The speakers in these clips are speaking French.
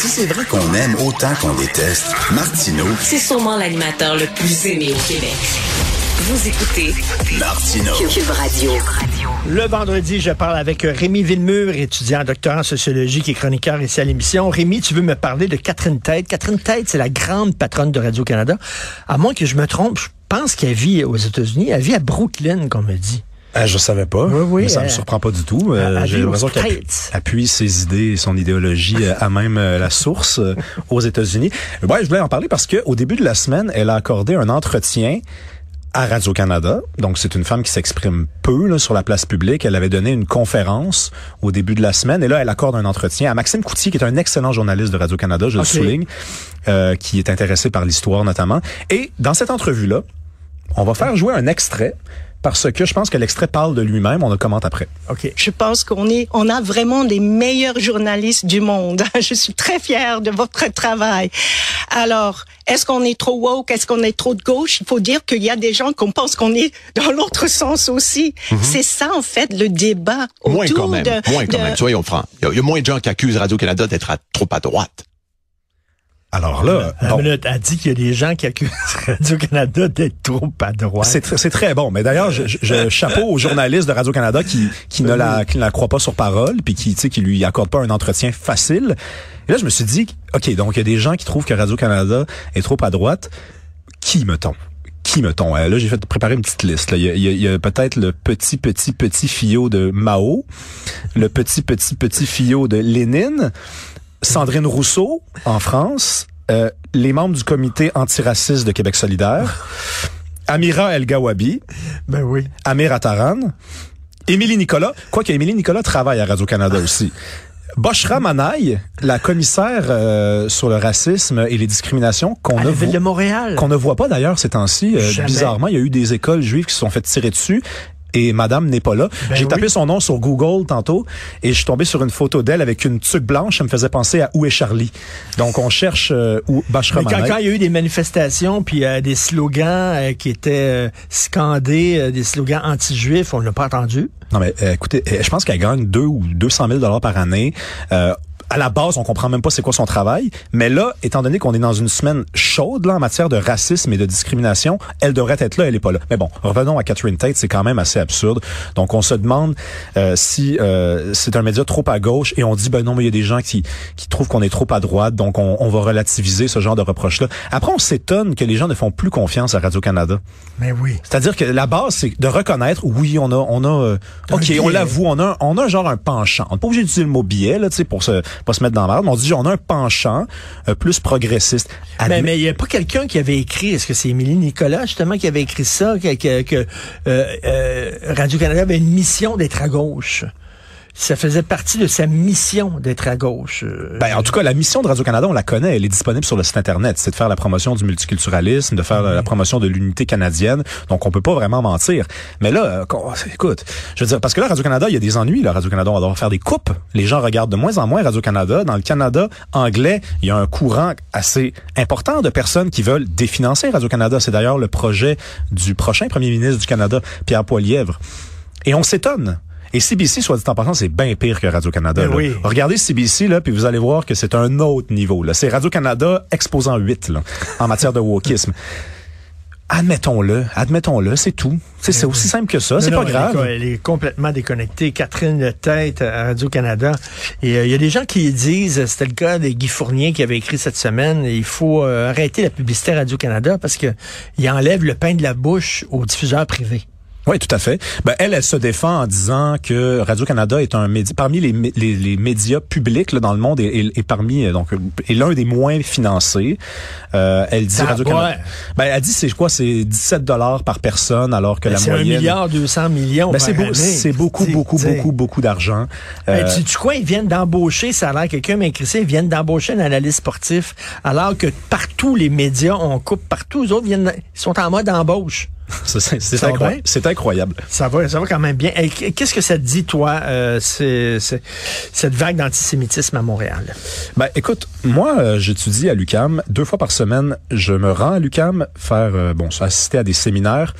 si c'est vrai qu'on aime autant qu'on déteste, Martineau, C'est sûrement l'animateur le plus aimé au Québec. Vous écoutez Martineau. Cube Radio. Le vendredi, je parle avec Rémi Villemur, étudiant doctorat en sociologie qui est chroniqueur ici à l'émission. Rémi, tu veux me parler de Catherine Tête. Catherine Tête, c'est la grande patronne de Radio-Canada. À moins que je me trompe, je pense qu'elle vit aux États-Unis. Elle vit à Brooklyn, qu'on me dit. Euh, je savais pas, Oui, oui, mais ça euh, me surprend pas du tout. Euh, J'ai l'impression qu'elle appuie- ses idées et son idéologie euh, à même euh, la source euh, aux États-Unis. Ouais, je voulais en parler parce que au début de la semaine, elle a accordé un entretien à Radio-Canada. Donc, c'est une femme qui s'exprime peu là, sur la place publique. Elle avait donné une conférence au début de la semaine. Et là, elle accorde un entretien à Maxime Coutier, qui est un excellent journaliste de Radio-Canada, je le souligne, euh, qui est intéressé par l'histoire notamment. Et dans cette entrevue-là, on va faire jouer un extrait parce que je pense que l'extrait parle de lui-même. On le commente après. OK. Je pense qu'on est, on a vraiment des meilleurs journalistes du monde. Je suis très fière de votre travail. Alors, est-ce qu'on est trop woke? Est-ce qu'on est trop de gauche? Il faut dire qu'il y a des gens qu'on pense qu'on est dans l'autre sens aussi. C'est ça, en fait, le débat Moins autour quand même, de, moins quand de- même, soyons francs. Il y a- il y, a moins de gens qui accusent Radio-Canada d'être trop à droite. Alors là, bon, minute, elle dit qu'il y a des gens qui accusent Radio-Canada d'être trop à droite. c'est tr- c'est très bon. Mais d'ailleurs, je, je- je- chapeau aux journalistes de Radio-Canada qui, qui ne la, qui ne la croient pas sur parole, puis qui, tu sais, qui lui accordent pas un entretien facile. Et là, je me suis dit, OK, donc il y a des gens qui trouvent que Radio-Canada est trop à droite. Qui me-t-on? Qui me-t-on? Euh, là, j'ai fait préparer une petite liste. là. Il y a, il y a- il y a peut-être le petit, petit, petit fillot de Mao, le petit, petit, petit fillot de Lénine, Sandrine Rousseau, en France, euh, les membres du comité antiraciste de Québec solidaire, Amira El Gawabi, Ben oui. Amir Émilie Nicolas, quoique Émilie Nicolas travaille à Radio-Canada aussi. Boshra Manaï, la commissaire euh, sur le racisme et les discriminations qu'on ne, la ville voit- de Montréal. qu'on ne voit pas d'ailleurs ces temps-ci. Euh, bizarrement, il y a eu des écoles juives qui se sont fait tirer dessus. Et Madame n'est pas là. Ben J'ai tapé son nom sur Google tantôt et je suis tombé sur une photo d'elle avec une tuque blanche. Ça me faisait penser à Où est Charlie? Donc on cherche euh, où Bashra Mais quand, quand il y a eu des manifestations puis euh, des slogans euh, qui étaient euh, scandés, des slogans anti-juifs, on l'a pas entendu. Non, mais écoutez, je pense qu'elle gagne 2 ou 200 000 dollars par année. À la base, on comprend même pas c'est quoi son travail. Mais là, étant donné qu'on est dans une semaine chaude là en matière de racisme et de discrimination, elle devrait être là, elle est pas là. Mais bon, revenons à Catherine Tate, c'est quand même assez absurde. Donc, on se demande euh, si euh, c'est un média trop à gauche et on dit, ben non, mais il y a des gens qui, qui trouvent qu'on est trop à droite, donc on, on va relativiser ce genre de reproches-là. Après, on s'étonne que les gens ne font plus confiance à Radio-Canada. Mais oui. C'est-à-dire que la base, c'est de reconnaître, oui, on a, on a, euh, Un ok, biais. on l'avoue, on a, un- on a genre un penchant. On n'est pas obligé d'utiliser le mot biais, là, tu sais, pour se, pas se mettre dans la merde, mais on dit, on a un penchant euh, plus progressiste. Mais Admet- mais il n'y a pas quelqu'un qui avait écrit, est-ce que c'est Émilie Nicolas justement qui avait écrit ça, que, que, que, euh, euh, Radio-Canada avait une mission d'être à gauche? Ça faisait partie de sa mission d'être à gauche. Euh, Ben, en tout cas, la mission de Radio-Canada, on la connaît, elle est disponible sur le site Internet. C'est de faire la promotion du multiculturalisme, de faire la promotion de l'unité canadienne. Donc, on peut pas vraiment mentir. Mais là, euh, écoute, je veux dire, parce que là, Radio-Canada, il y a des ennuis. Là, Radio-Canada, on va devoir faire des coupes. Les gens regardent de moins en moins Radio-Canada. Dans le Canada anglais, il y a un courant assez important de personnes qui veulent définancer Radio-Canada. C'est d'ailleurs le projet du prochain premier ministre du Canada, Pierre Poilièvre. Et on s'étonne. Et CBC, soit dit en passant, c'est bien pire que Radio-Canada. Ben oui. Regardez CBC, là, puis vous allez voir que c'est un autre niveau. Là. C'est Radio-Canada exposant 8 là, en matière de wokisme. Admettons-le, admettons-le, c'est tout. C'est c'est aussi simple que ça, c'est pas non, elle grave. est Elle est complètement déconnectée. Catherine Tête à Radio-Canada. Et euh, il y a des gens qui disent, c'était le cas de Guy Fournier qui avait écrit cette semaine, il faut euh, arrêter la publicité Radio-Canada parce que il enlève le pain de la bouche aux diffuseurs privés. Oui, tout à fait. Ben, elle, elle se défend en disant que Radio-Canada est un média, parmi les, les, les médias publics là, dans le monde et, parmi, euh, donc, est l'un des moins financés. Euh, elle dit Radio-Canada. ouais. Ben, elle dit, c'est quoi? C'est 17 dollars par personne, alors que la Ben, C'est un moyenne. milliard 200 millions Ben, c'est beau- année. c'est beaucoup, beaucoup, beaucoup, beaucoup d'argent. Ben, Euh, tu, tu crois ils viennent d'embaucher, ça a l'air quelqu'un m'a écrit ça, ils viennent d'embaucher un analyste sportif, alors que partout les médias, on coupe partout, les autres viennent, ils sont en mode embauche. C'est incroyable. Ça va, ça va quand même bien. Qu'est-ce que ça te dit, toi, euh, cette vague d'antisémitisme à Montréal? Ben, écoute, moi, euh, j'étudie à l'UCAM. Deux fois par semaine, je me rends à l'UCAM faire, euh, bon, assister à des séminaires.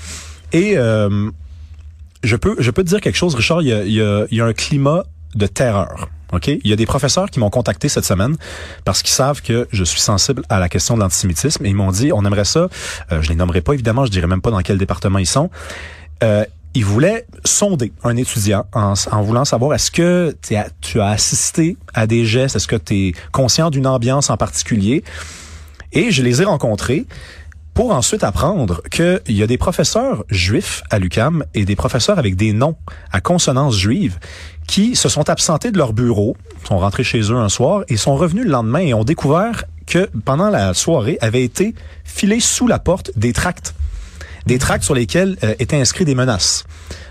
Et euh, je peux je peux te dire quelque chose, Richard, il y a, il y a- il y a un climat de terreur OK? Il y a des professeurs qui m'ont contacté cette semaine parce qu'ils savent que je suis sensible à la question de l'antisémitisme et ils m'ont dit, on aimerait ça, euh, je les nommerai pas évidemment, je dirais même pas dans quel département ils sont. Euh, ils voulaient sonder un étudiant en, en voulant savoir est-ce que tu as assisté à des gestes, est-ce que tu es conscient d'une ambiance en particulier? Et je les ai rencontrés pour ensuite apprendre qu'il y a des professeurs juifs à l'UCAM et des professeurs avec des noms à consonance juive qui se sont absentés de leur bureau, sont rentrés chez eux un soir et sont revenus le lendemain et ont découvert que pendant la soirée avaient été filés sous la porte des tracts. Des tracts sur lesquels euh, étaient inscrits des menaces.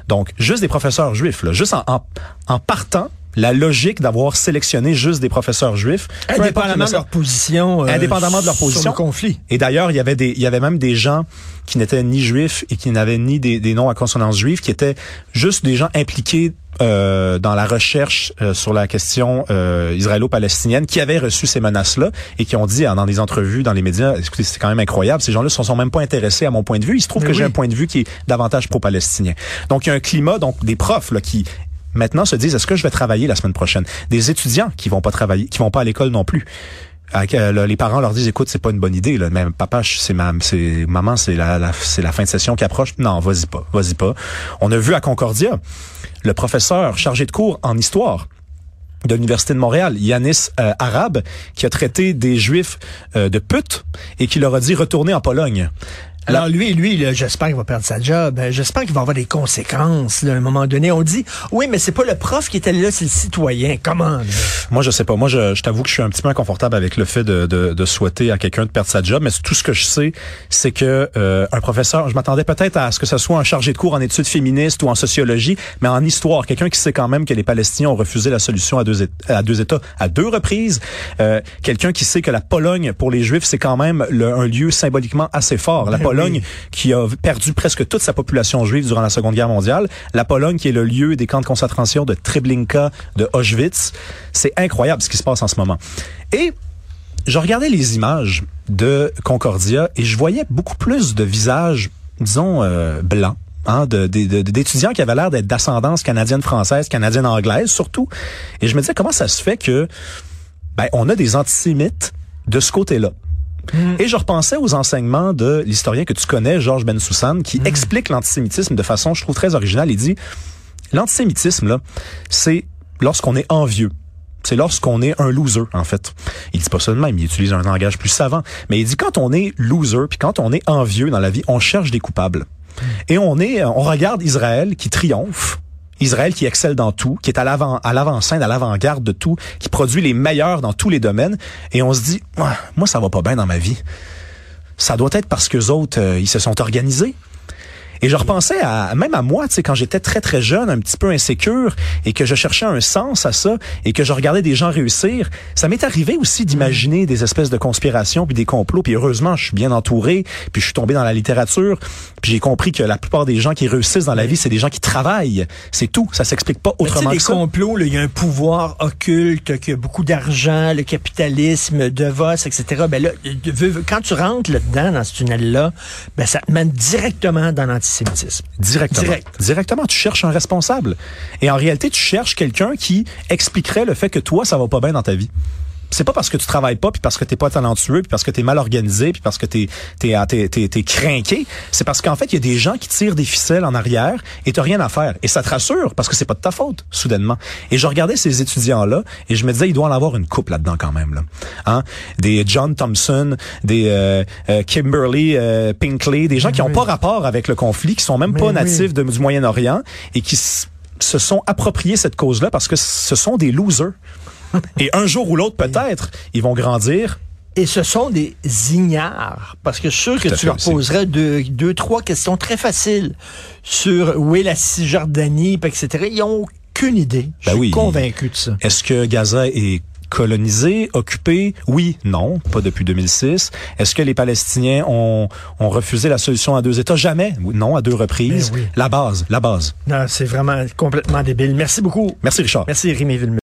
Donc, juste des professeurs juifs, là, juste en, en, en partant, la logique d'avoir sélectionné juste des professeurs juifs. importe Indépendamment de leur position. euh, Indépendamment de leur Sur position. le conflit. Et d'ailleurs, il y avait des, il y avait même des gens qui n'étaient ni juifs et qui n'avaient ni des, des noms à consonance juive, qui étaient juste des gens impliqués euh, dans la recherche euh, sur la question euh, israélo-palestinienne, qui avaient reçu ces menaces-là et qui ont dit dans des entrevues dans les médias, écoutez, c'est quand même incroyable, ces gens-là ne se sont même pas intéressés à mon point de vue. Il se trouve Mais que j'ai un point de vue qui est davantage pro-palestinien. Donc, il y a un climat, donc des profs là, qui maintenant se disent est-ce que je vais travailler la semaine prochaine? Des étudiants qui vont pas travailler, qui vont pas à l'école non plus. Euh, les parents leur disent écoute c'est pas une bonne idée là mais papa c'est ma c'est maman c'est la, la c'est la fin de session qui approche non vas-y pas vas-y pas on a vu à Concordia le professeur chargé de cours en histoire de l'Université de Montréal, Yanis euh, Arabe, qui a traité des Juifs euh, de putes et qui leur a dit retourner en Pologne. Alors lui, lui, là, j'espère qu'il va perdre sa job. Euh, J'espère qu'il va avoir des conséquences. Là, à un moment donné, on dit, oui, mais c'est pas le prof qui était là, c'est le citoyen. Comment là? Moi, je sais pas. Moi, je, je t'avoue que je suis un petit peu inconfortable avec le fait de, de, de souhaiter à quelqu'un de perdre sa job. Mais tout ce que je sais, c'est que euh, un professeur, je m'attendais peut-être à ce que ce soit un chargé de cours en études féministes ou en sociologie, mais en histoire, quelqu'un qui sait quand même que les Palestiniens ont refusé la solution à deux, à deux États à deux reprises. Euh, quelqu'un qui sait que la Pologne, pour les Juifs, c'est quand même le- un lieu symboliquement assez fort. La Ben Pologne, qui a perdu presque toute sa population juive durant la Seconde Guerre mondiale. La Pologne, qui est le lieu des camps de concentration de Treblinka, de Auschwitz. C'est incroyable ce qui se passe en ce moment. Et je regardais les images de Concordia et je voyais beaucoup plus de visages, disons, euh, blancs. Hein, d'étudiants qui avaient l'air d'être d'ascendance canadienne-française, canadienne-anglaise surtout. Et je me disais, comment ça se fait que ben, on a des antisémites de ce côté-là? Et je repensais aux enseignements de l'historien que tu connais, Georges Bensoussan, qui explique l'antisémitisme de façon, je trouve, très originale. Il dit, l'antisémitisme, là, c'est lorsqu'on est envieux. C'est lorsqu'on est un loser, en fait. Il dit pas ça de même, il utilise un langage plus savant. Mais il dit quand on est loser, puis quand on est envieux dans la vie, on cherche des coupables. Et on est, on regarde Israël qui triomphe. Israël qui excelle dans tout, qui est à l'avant, à l'avant-scène, à l'avant-garde de tout, qui produit les meilleurs dans tous les domaines. Et on se dit, moi, ça va pas bien dans ma vie. Ça doit être parce que autres, euh, ils se sont organisés. Et je repensais à, même à moi, tu sais, quand j'étais très très jeune, un petit peu insécure, et que je cherchais un sens à ça, et que je regardais des gens réussir. Ça m'est arrivé aussi d'imaginer des espèces de conspirations puis des complots. Puis heureusement, je suis bien entouré, puis je suis tombé dans la littérature, puis j'ai compris que la plupart des gens qui réussissent dans la vie, c'est des gens qui travaillent. C'est tout. Ça s'explique pas autrement les que ça. complots, là, il y a un pouvoir occulte, qui a beaucoup d'argent, le capitalisme, Devos, etc. Ben là, quand tu rentres là-dedans, dans ce tunnel-là, ben ça te mène directement dans l'antisémitisme. Directement. Direct. Directement, tu cherches un responsable. Et en réalité, tu cherches quelqu'un qui expliquerait le fait que toi, ça va pas bien dans ta vie. C'est pas parce que tu travailles pas, puis parce que t'es pas talentueux, puis parce que t'es mal organisé, puis parce que t'es t'es t'es t'es, t'es crinqué. C'est parce qu'en fait, il y a des gens qui tirent des ficelles en arrière et t'as rien à faire. Et ça te rassure parce que c'est pas de ta faute, soudainement. Et je regardais ces étudiants-là et je me disais, il doit en avoir une coupe là-dedans quand même. Là. Hein? Des John Thompson, des euh, euh, Kimberly euh, Pinkley, des gens qui ont pas rapport avec le conflit, qui sont même Mais pas oui. natifs de- du Moyen-Orient et qui s- se sont appropriés cette cause-là parce que ce sont des losers. Et un jour ou l'autre, peut-être, ils vont grandir. Et ce sont des ignares. Parce que je suis sûr que tu leur aussi. poserais deux, deux, trois questions très faciles sur où est la Cisjordanie, etc. Ils n'ont aucune idée. Je Ben suis oui. convaincu de ça. Est-ce que Gaza est colonisé, occupé? Oui, non, pas depuis 2006. Est-ce que les Palestiniens ont, ont refusé la solution à deux États? Jamais. Non, à deux reprises. Ben oui. La base, la base. Non, c'est vraiment complètement débile. Merci beaucoup. Merci Richard. Merci Rémi Villemeux.